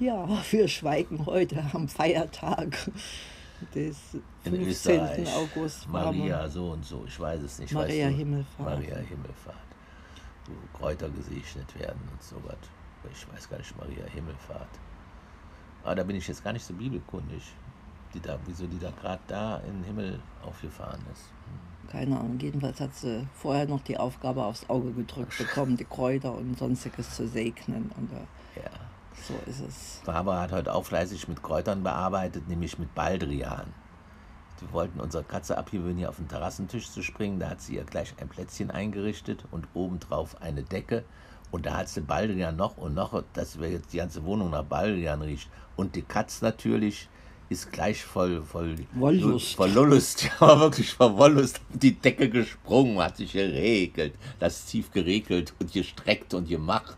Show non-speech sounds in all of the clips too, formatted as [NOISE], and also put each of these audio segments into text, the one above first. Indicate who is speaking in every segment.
Speaker 1: Ja, wir schweigen heute am Feiertag des
Speaker 2: In
Speaker 1: 15.
Speaker 2: Österreich.
Speaker 1: August.
Speaker 2: Maria so und so, ich weiß es nicht.
Speaker 1: Maria
Speaker 2: weißt du?
Speaker 1: Himmelfahrt.
Speaker 2: Maria Himmelfahrt. Wo Kräuter gesegnet werden und so was. Ich weiß gar nicht, Maria Himmelfahrt. Aber da bin ich jetzt gar nicht so bibelkundig. Die da, wieso die da gerade da in den Himmel aufgefahren ist.
Speaker 1: Keine Ahnung, jedenfalls hat sie vorher noch die Aufgabe aufs Auge gedrückt bekommen, die Kräuter und sonstiges zu segnen. Und äh,
Speaker 2: Ja.
Speaker 1: So ist es.
Speaker 2: Barbara hat heute auch fleißig mit Kräutern bearbeitet, nämlich mit Baldrian. Wir wollten unsere Katze abgewöhnen, hier auf den Terrassentisch zu springen. Da hat sie ihr gleich ein Plätzchen eingerichtet und obendrauf eine Decke. Und da hat sie Baldrian noch und noch, dass wir jetzt die ganze Wohnung nach Baldrian riecht. Und die Katz natürlich ist gleich voll, voll
Speaker 1: Wollust.
Speaker 2: Voll Wollust, [LAUGHS] ja, aber wirklich voll Wollust auf die Decke gesprungen, hat sich geregelt, das tief geregelt und gestreckt und gemacht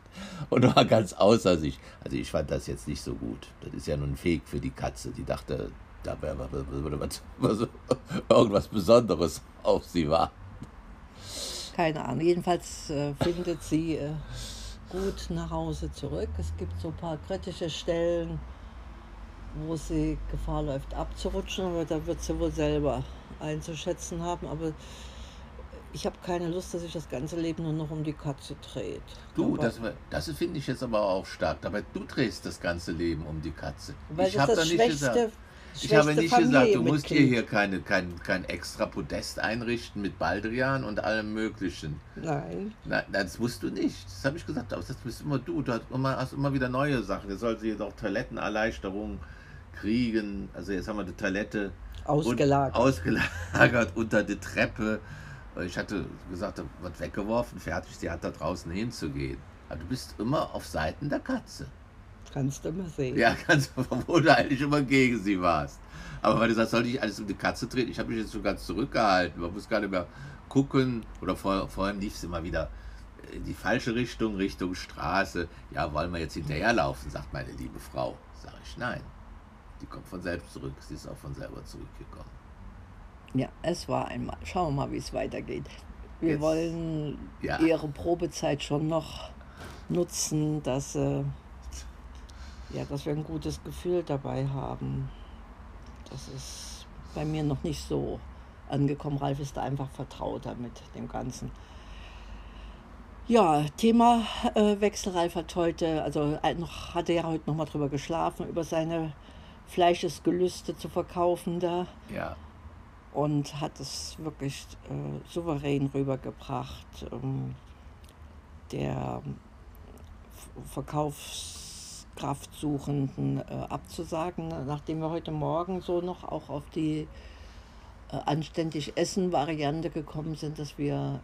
Speaker 2: und war ganz außer sich. Also ich fand das jetzt nicht so gut. Das ist ja nun ein Fake für die Katze. Die dachte, da würde was, was, irgendwas Besonderes auf sie war.
Speaker 1: Keine Ahnung. Jedenfalls äh, findet sie äh, gut nach Hause zurück. Es gibt so ein paar kritische Stellen, wo sie Gefahr läuft abzurutschen, aber da wird sie wohl selber einzuschätzen haben. Aber ich habe keine Lust, dass sich das ganze Leben nur noch um die Katze dreht.
Speaker 2: Du,
Speaker 1: Aber-
Speaker 2: das, das finde ich jetzt aber auch stark. Aber du drehst das ganze Leben um die Katze.
Speaker 1: weil
Speaker 2: ich habe da nicht gesagt. Ich habe nicht gesagt, du musst dir hier keine, kein, kein extra Podest einrichten mit Baldrian und allem Möglichen.
Speaker 1: Nein.
Speaker 2: Nein, das musst du nicht. Das habe ich gesagt, aber das bist immer du. Du hast immer, hast immer wieder neue Sachen. Jetzt soll sie jetzt auch Toilettenerleichterung kriegen. Also jetzt haben wir die Toilette
Speaker 1: Ausgelagert.
Speaker 2: Und, ausgelagert [LAUGHS] unter die Treppe. Ich hatte gesagt, da wird weggeworfen, fertig, sie hat da draußen hinzugehen. Aber du bist immer auf Seiten der Katze.
Speaker 1: Kannst du mal sehen.
Speaker 2: Ja, ganz, obwohl du eigentlich immer gegen sie warst. Aber weil du sagst, soll ich alles um die Katze drehen? Ich habe mich jetzt schon ganz zurückgehalten. Man muss gar nicht mehr gucken. Oder vor, vorhin lief es immer wieder in die falsche Richtung, Richtung Straße. Ja, wollen wir jetzt hinterherlaufen, sagt meine liebe Frau. Sag ich, nein. Die kommt von selbst zurück. Sie ist auch von selber zurückgekommen.
Speaker 1: Ja, es war einmal. Schauen wir mal, wie es weitergeht. Wir
Speaker 2: Jetzt-
Speaker 1: wollen
Speaker 2: Ja.
Speaker 1: ihre Probezeit schon noch nutzen, dass, äh, ja, dass wir ein gutes Gefühl dabei haben. Das ist bei mir noch nicht so angekommen. Ralf ist da einfach vertrauter mit dem Ganzen. Ja, Thema äh, Wechsel. Ralf hat heute, also äh, noch, hatte ja heute noch mal drüber geschlafen, über seine Fleischesgelüste zu verkaufen da
Speaker 2: Ja,
Speaker 1: und hat es wirklich äh, souverän rübergebracht, ähm, der F- Verkaufskraftsuchenden äh, abzusagen, nachdem wir heute Morgen so noch auch auf die äh, anständig Essen-Variante gekommen sind, dass wir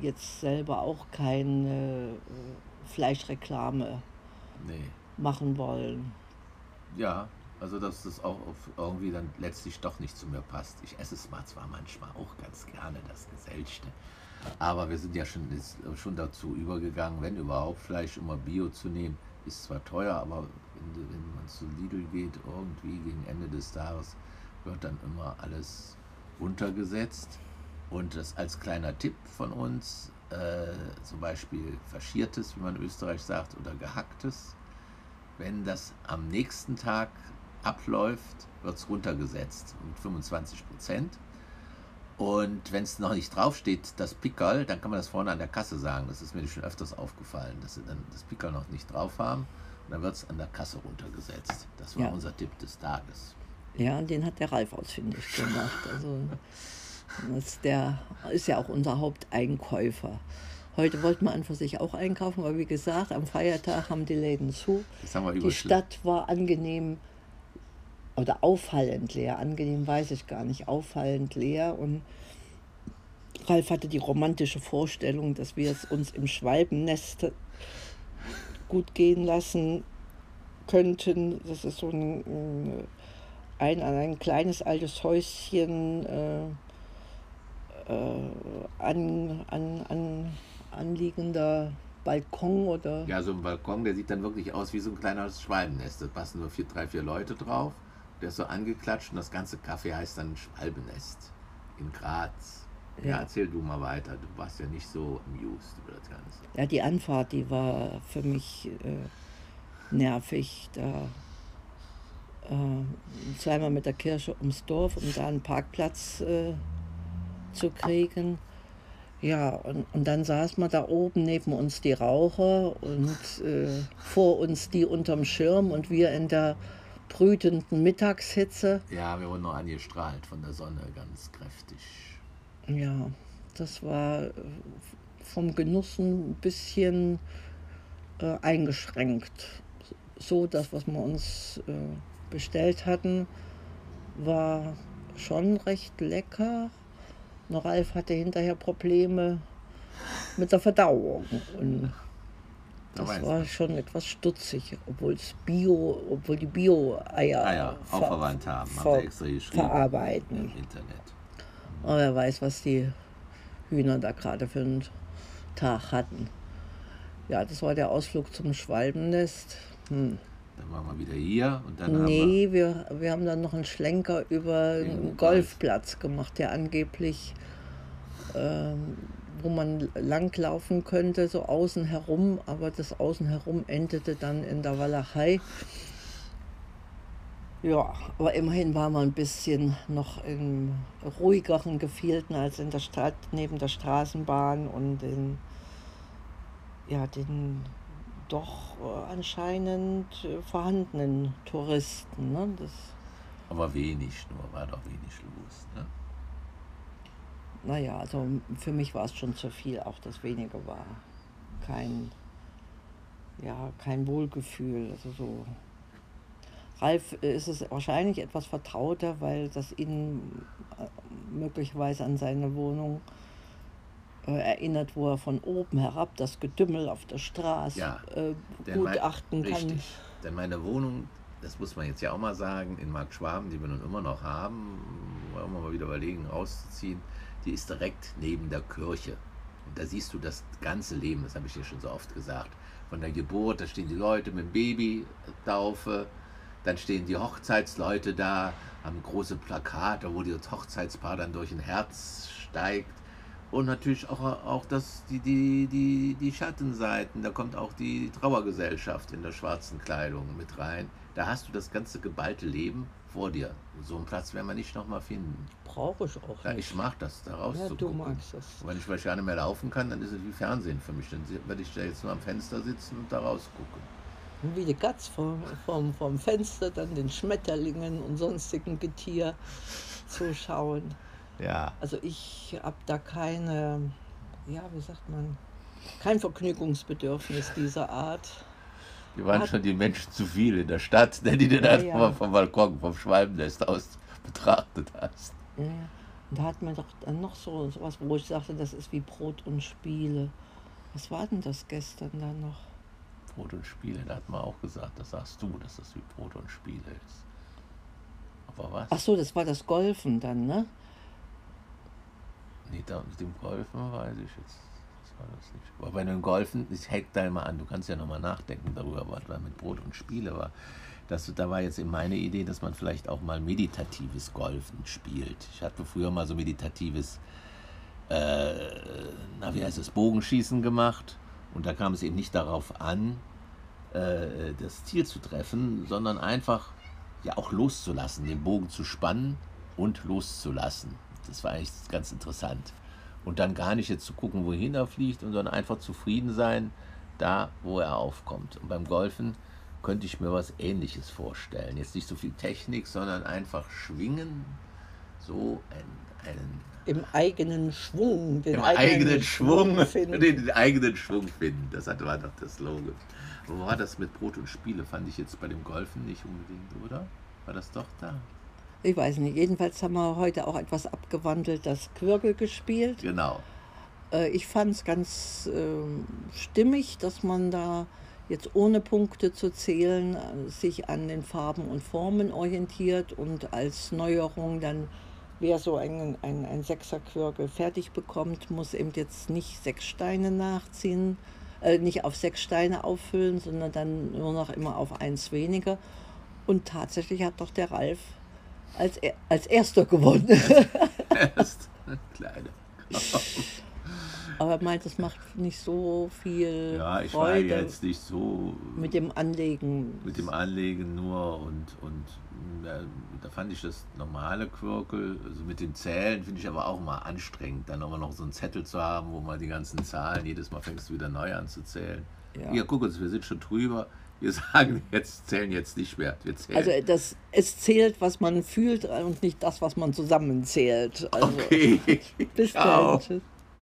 Speaker 1: jetzt selber auch keine äh, Fleischreklame
Speaker 2: nee.
Speaker 1: machen wollen.
Speaker 2: Ja, also dass das auch irgendwie dann letztlich doch nicht zu mir passt. Ich esse es mal zwar manchmal auch ganz gerne, das Gesellschte. Aber wir sind ja schon, ist schon dazu übergegangen, wenn überhaupt Fleisch immer Bio zu nehmen. Ist zwar teuer, aber wenn, wenn man zu Lidl geht, irgendwie gegen Ende des Tages, wird dann immer alles runtergesetzt. Und das als kleiner Tipp von uns, äh, zum Beispiel faschiertes, wie man in Österreich sagt, oder gehacktes, wenn das am nächsten Tag abläuft, wird es runtergesetzt um 25 Prozent. Und wenn es noch nicht draufsteht, das Pickerl, dann kann man das vorne an der Kasse sagen. Das ist mir schon öfters aufgefallen, dass sie dann das Pickerl noch nicht drauf haben. Und dann wird es an der Kasse runtergesetzt. Das war
Speaker 1: Ja.
Speaker 2: unser Tipp des Tages.
Speaker 1: Ja, und den hat der Ralf ausfindig gemacht. Also das, der ist ja auch unser Haupteinkäufer. Heute wollten wir an für sich auch einkaufen, aber wie gesagt, am Feiertag haben die Läden zu. Die Stadt war angenehm oder auffallend leer. Angenehm weiß ich gar nicht, auffallend leer. Und Ralf hatte die romantische Vorstellung, dass wir es uns im Schwalbennest gut gehen lassen könnten. Das ist so ein, ein, ein kleines altes Häuschen äh, äh, an, an, an anliegender Balkon oder
Speaker 2: Ja, so ein Balkon, der sieht dann wirklich aus wie so ein kleines Schwalbennest. Da passen nur vier, drei, vier Leute drauf. Der ist so angeklatscht und das ganze Café heißt dann Schwalbennest in Graz. Ja.
Speaker 1: Ja.
Speaker 2: erzähl du mal weiter. Du warst ja nicht so amused über das Ganze.
Speaker 1: Ja, die Anfahrt, die war für mich äh, nervig, da äh, zweimal mit der Kirche ums Dorf, um da einen Parkplatz äh, zu kriegen. Ja, und, und dann saß man da oben neben uns die Raucher und äh, vor uns die unterm Schirm und wir in der brütenden Mittagshitze.
Speaker 2: Ja, wir wurden noch angestrahlt von der Sonne, ganz kräftig.
Speaker 1: Ja, das war äh, vom Genuss ein bisschen äh, eingeschränkt. So, das, was wir uns äh, bestellt hatten, war schon recht lecker. Nur Ralf hatte hinterher Probleme mit der Verdauung. Und das war schon etwas stutzig, obwohl es Bio, obwohl die Bio-Eier
Speaker 2: ah auch ver verwandt haben, ver extra
Speaker 1: verarbeiten.
Speaker 2: Im Internet.
Speaker 1: Aber wer weiß, was die Hühner da gerade für einen Tag hatten. Ja, das war der Ausflug zum Schwalbennest. Hm.
Speaker 2: Dann waren wir wieder hier und dann
Speaker 1: nee, haben wir, wir, wir haben dann noch einen Schlenker über den Golfplatz gemacht, der angeblich, ähm, wo man langlaufen könnte, so außen herum, aber das außen herum endete dann in der Walachei. Ja, aber immerhin war man ein bisschen noch in ruhigeren Gefilden als in der Stadt, neben der Straßenbahn und in ja, den doch äh, anscheinend äh, vorhandenen Touristen. Ne? Das
Speaker 2: Aber wenig nur, war doch wenig los. Ne?
Speaker 1: Naja, also für mich war es schon zu viel, auch das wenige war. Kein, ja, kein Wohlgefühl. Also so. Ralf ist es wahrscheinlich etwas vertrauter, weil das ihn äh, möglicherweise an seine Wohnung äh, erinnert, wo er von oben herab das Getümmel auf der Straße ja, äh, gutachten
Speaker 2: mein, kann. Richtig. Denn meine Wohnung, das muss man jetzt ja auch mal sagen, in Mark Schwaben, die wir nun immer noch haben, wollen wir mal wieder überlegen, rauszuziehen, die ist direkt neben der Kirche. Und da siehst du das ganze Leben, das habe ich dir schon so oft gesagt. Von der Geburt, da stehen die Leute mit dem Baby, Taufe, dann stehen die Hochzeitsleute da, haben große Plakate, wo das Hochzeitspaar dann durch ein Herz steigt und natürlich auch, auch das, die, die, die, die Schattenseiten, da kommt auch die Trauergesellschaft in der schwarzen Kleidung mit rein. Da hast du das ganze geballte Leben vor dir. So einen Platz werden wir nicht nochmal finden.
Speaker 1: Brauche ich auch
Speaker 2: ja, nicht. Ich mag das, da rauszugucken. Ja, du magst das. Und wenn ich vielleicht gar nicht mehr laufen kann, dann ist es wie Fernsehen für mich. Dann werde ich da jetzt nur am Fenster sitzen und da rausgucken.
Speaker 1: Wie die Katz vom, vom, vom Fenster, dann den Schmetterlingen und sonstigen Getier zuschauen.
Speaker 2: Ja.
Speaker 1: Also ich habe da keine, ja, wie sagt man, kein Vergnügungsbedürfnis dieser Art.
Speaker 2: Die waren Hat, schon die Menschen zu viel in der Stadt, ne, die du ja, dann ja. vom Balkon, vom Schwalbennest aus betrachtet hast.
Speaker 1: Ja. Und da hat man doch dann noch so was, wo ich sagte, das ist wie Brot und Spiele. Was war denn das gestern dann noch?
Speaker 2: Brot und Spiele, da hat man auch gesagt, das sagst du, dass das wie Brot und Spiele ist. Aber was?
Speaker 1: Ach so, das war das Golfen dann, ne?
Speaker 2: Nee, da mit dem Golfen weiß ich jetzt. Das war das nicht. Aber bei dem Golfen, ich hack da immer an, du kannst ja nochmal nachdenken darüber, was da mit Brot und Spiele war. Das, da war jetzt meine Idee, dass man vielleicht auch mal meditatives Golfen spielt. Ich hatte früher mal so meditatives, äh, na wie heißt es, Bogenschießen gemacht. Und da kam es eben nicht darauf an, äh, das Ziel zu treffen, sondern einfach ja auch loszulassen, den Bogen zu spannen und loszulassen. Das war eigentlich ganz interessant. Und dann gar nicht jetzt zu gucken, wohin er fliegt, sondern einfach zufrieden sein, da, wo er aufkommt. Und beim Golfen könnte ich mir was Ähnliches vorstellen. Jetzt nicht so viel Technik, sondern einfach schwingen, so ein, einen
Speaker 1: im eigenen Schwung,
Speaker 2: den Im eigenen, eigenen Schwung, Schwung finden. Den, eigenen Schwung finden. Das war doch das Slogan. Wo war das mit Brot und Spiele? Fand ich jetzt bei dem Golfen nicht unbedingt, oder? War das doch da?
Speaker 1: Ich weiß nicht. Jedenfalls haben wir heute auch etwas abgewandelt, das Quirkel gespielt.
Speaker 2: Genau.
Speaker 1: Äh, ich fand es ganz äh, stimmig, dass man da jetzt ohne Punkte zu zählen äh, sich an den Farben und Formen orientiert und als Neuerung dann wer so ein, ein, ein Sechserquirkel fertig bekommt, muss eben jetzt nicht sechs Steine nachziehen, äh, nicht auf sechs Steine auffüllen, sondern dann nur noch immer auf eins weniger. Und tatsächlich hat doch der Ralf als, als erster gewonnen. [LAUGHS]
Speaker 2: Erst, kleine. [LAUGHS]
Speaker 1: Aber er meint, es macht nicht so viel
Speaker 2: Ja, ich war
Speaker 1: Freude
Speaker 2: jetzt nicht so
Speaker 1: mit dem Anlegen.
Speaker 2: mit dem Anlegen nur und, und da, da fand ich das normale Quirkel, also mit den Zählen finde ich aber auch mal anstrengend, dann aber noch so einen Zettel zu haben, wo man die ganzen Zahlen, jedes Mal fängst du wieder neu an zu zählen.
Speaker 1: Ja.
Speaker 2: Ja, guck uns, wir sind schon drüber. Wir sagen [LAUGHS] jetzt, zählen jetzt nicht mehr.
Speaker 1: Also das, es zählt, was man fühlt und nicht das, was man zusammenzählt. Also,
Speaker 2: okay. [LAUGHS]
Speaker 1: Bis
Speaker 2: Ciao.
Speaker 1: dann. Tschüss.